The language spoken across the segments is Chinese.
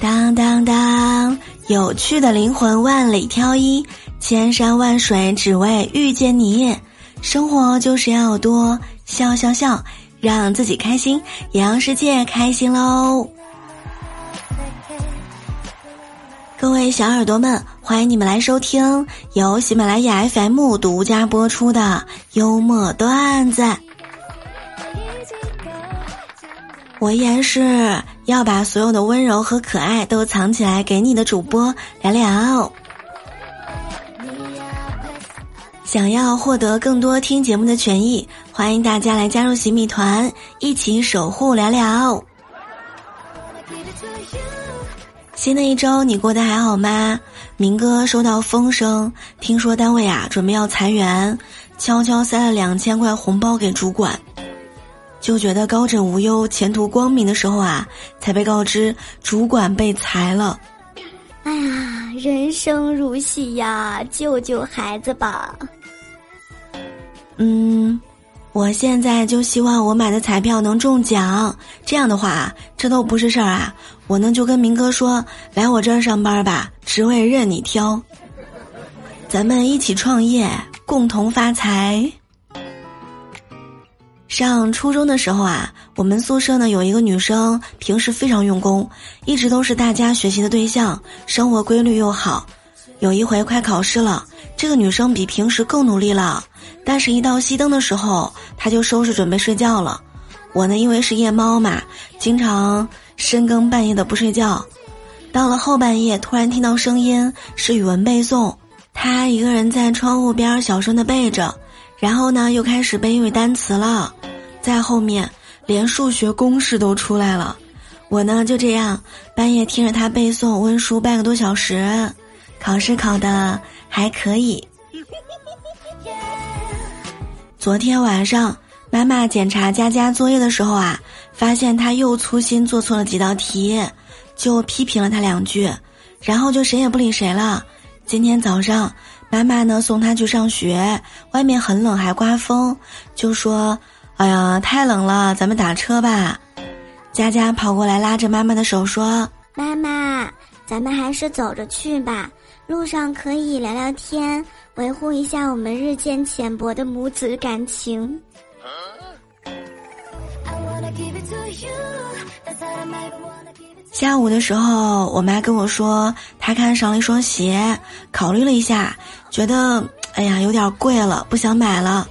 当当当，有趣的灵魂万里挑一，千山万水只为遇见你。生活就是要多笑笑笑，让自己开心，也让世界开心喽。各位小耳朵们，欢迎你们来收听由喜马拉雅 FM 独家播出的幽默段子。我依然是要把所有的温柔和可爱都藏起来给你的主播聊聊。想要获得更多听节目的权益，欢迎大家来加入喜米团，一起守护聊聊。新的一周你过得还好吗？明哥收到风声，听说单位啊准备要裁员，悄悄塞了两千块红包给主管，就觉得高枕无忧、前途光明的时候啊，才被告知主管被裁了。哎呀，人生如戏呀，救救孩子吧！嗯。我现在就希望我买的彩票能中奖，这样的话，这都不是事儿啊！我呢就跟明哥说，来我这儿上班吧，职位任你挑，咱们一起创业，共同发财。上初中的时候啊，我们宿舍呢有一个女生，平时非常用功，一直都是大家学习的对象，生活规律又好。有一回快考试了，这个女生比平时更努力了。但是，一到熄灯的时候，她就收拾准备睡觉了。我呢，因为是夜猫嘛，经常深更半夜的不睡觉。到了后半夜，突然听到声音是语文背诵，他一个人在窗户边小声的背着，然后呢，又开始背英语单词了，在后面连数学公式都出来了。我呢，就这样半夜听着他背诵温书半个多小时，考试考的还可以。昨天晚上，妈妈检查佳佳作业的时候啊，发现他又粗心做错了几道题，就批评了他两句，然后就谁也不理谁了。今天早上，妈妈呢送他去上学，外面很冷还刮风，就说：“哎呀，太冷了，咱们打车吧。”佳佳跑过来拉着妈妈的手说：“妈妈，咱们还是走着去吧，路上可以聊聊天。”维护一下我们日渐浅薄的母子感情。下午的时候，我妈跟我说，她看上了一双鞋，考虑了一下，觉得哎呀有点贵了，不想买了。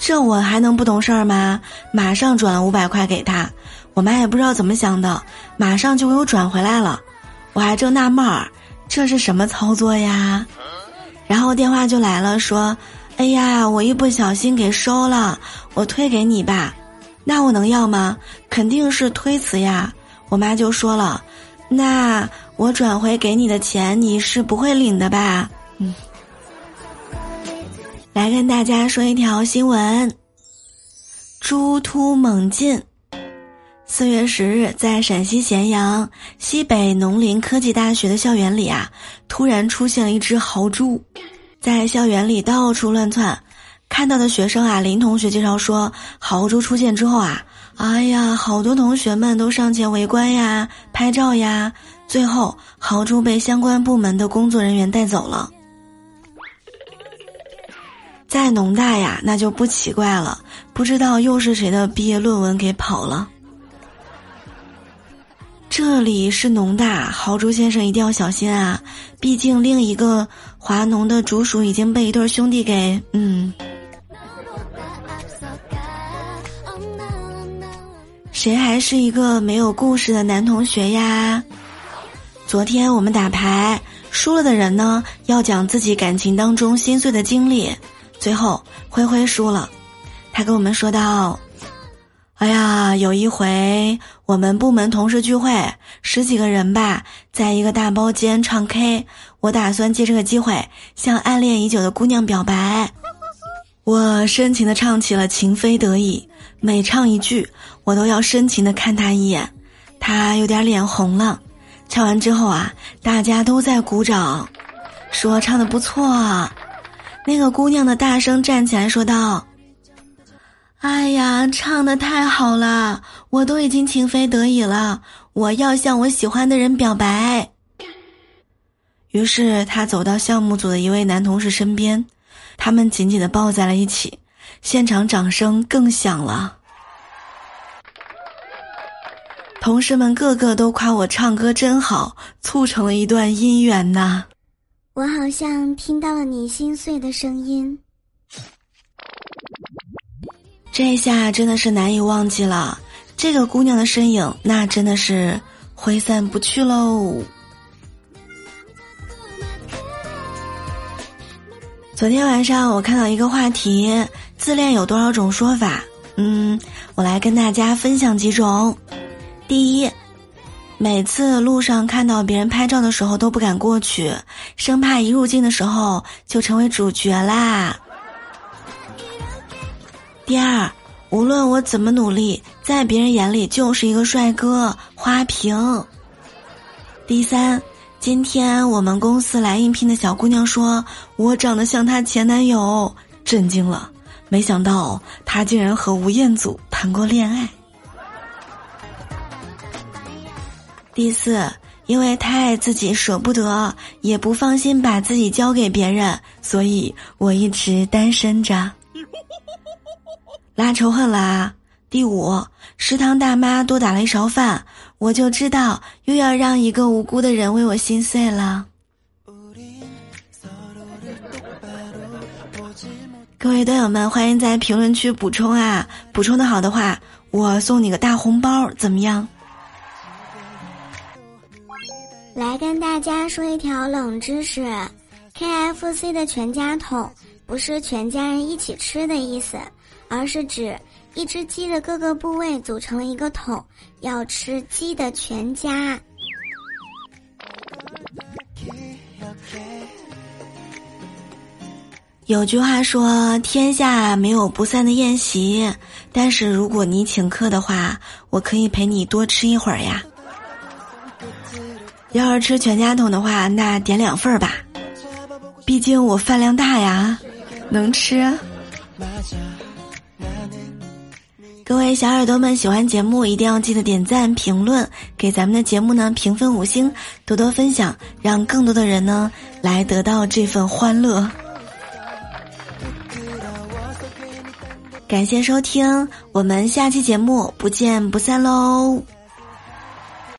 这我还能不懂事儿吗？马上转了五百块给她。我妈也不知道怎么想的，马上就给我转回来了。我还正纳闷儿，这是什么操作呀？然后电话就来了，说：“哎呀，我一不小心给收了，我退给你吧。”那我能要吗？肯定是推辞呀。我妈就说了：“那我转回给你的钱，你是不会领的吧？”来跟大家说一条新闻：猪突猛进。四月十日，在陕西咸阳西北农林科技大学的校园里啊，突然出现了一只豪猪，在校园里到处乱窜。看到的学生啊，林同学介绍说，豪猪出现之后啊，哎呀，好多同学们都上前围观呀、拍照呀。最后，豪猪被相关部门的工作人员带走了。农大呀，那就不奇怪了，不知道又是谁的毕业论文给跑了。这里是农大，豪猪先生一定要小心啊！毕竟另一个华农的竹鼠已经被一对兄弟给……嗯，谁还是一个没有故事的男同学呀？昨天我们打牌输了的人呢，要讲自己感情当中心碎的经历。最后灰灰输了，他跟我们说道。哎呀，有一回我们部门同事聚会，十几个人吧，在一个大包间唱 K。我打算借这个机会向暗恋已久的姑娘表白。我深情的唱起了《情非得已》，每唱一句，我都要深情的看她一眼。她有点脸红了。唱完之后啊，大家都在鼓掌，说唱的不错。那个姑娘的大声站起来说道。哎呀，唱的太好了！我都已经情非得已了，我要向我喜欢的人表白。于是他走到项目组的一位男同事身边，他们紧紧的抱在了一起，现场掌声更响了。同事们个个都夸我唱歌真好，促成了一段姻缘呐。我好像听到了你心碎的声音，这下真的是难以忘记了。这个姑娘的身影，那真的是挥散不去喽。昨天晚上我看到一个话题：自恋有多少种说法？嗯，我来跟大家分享几种。第一，每次路上看到别人拍照的时候都不敢过去，生怕一入镜的时候就成为主角啦。第二，无论我怎么努力，在别人眼里就是一个帅哥花瓶。第三。今天我们公司来应聘的小姑娘说，我长得像她前男友，震惊了。没想到她竟然和吴彦祖谈过恋爱。第四，因为太爱自己，舍不得，也不放心把自己交给别人，所以我一直单身着。拉仇恨啦！第五，食堂大妈多打了一勺饭，我就知道又要让一个无辜的人为我心碎了。各位队友们，欢迎在评论区补充啊！补充的好的话，我送你个大红包，怎么样？来跟大家说一条冷知识：KFC 的全家桶不是全家人一起吃的意思，而是指。一只鸡的各个部位组成了一个桶，要吃鸡的全家。有句话说：“天下没有不散的宴席。”但是如果你请客的话，我可以陪你多吃一会儿呀。要是吃全家桶的话，那点两份儿吧，毕竟我饭量大呀，能吃。各位小耳朵们，喜欢节目一定要记得点赞、评论，给咱们的节目呢评分五星，多多分享，让更多的人呢来得到这份欢乐。感谢收听，我们下期节目不见不散喽。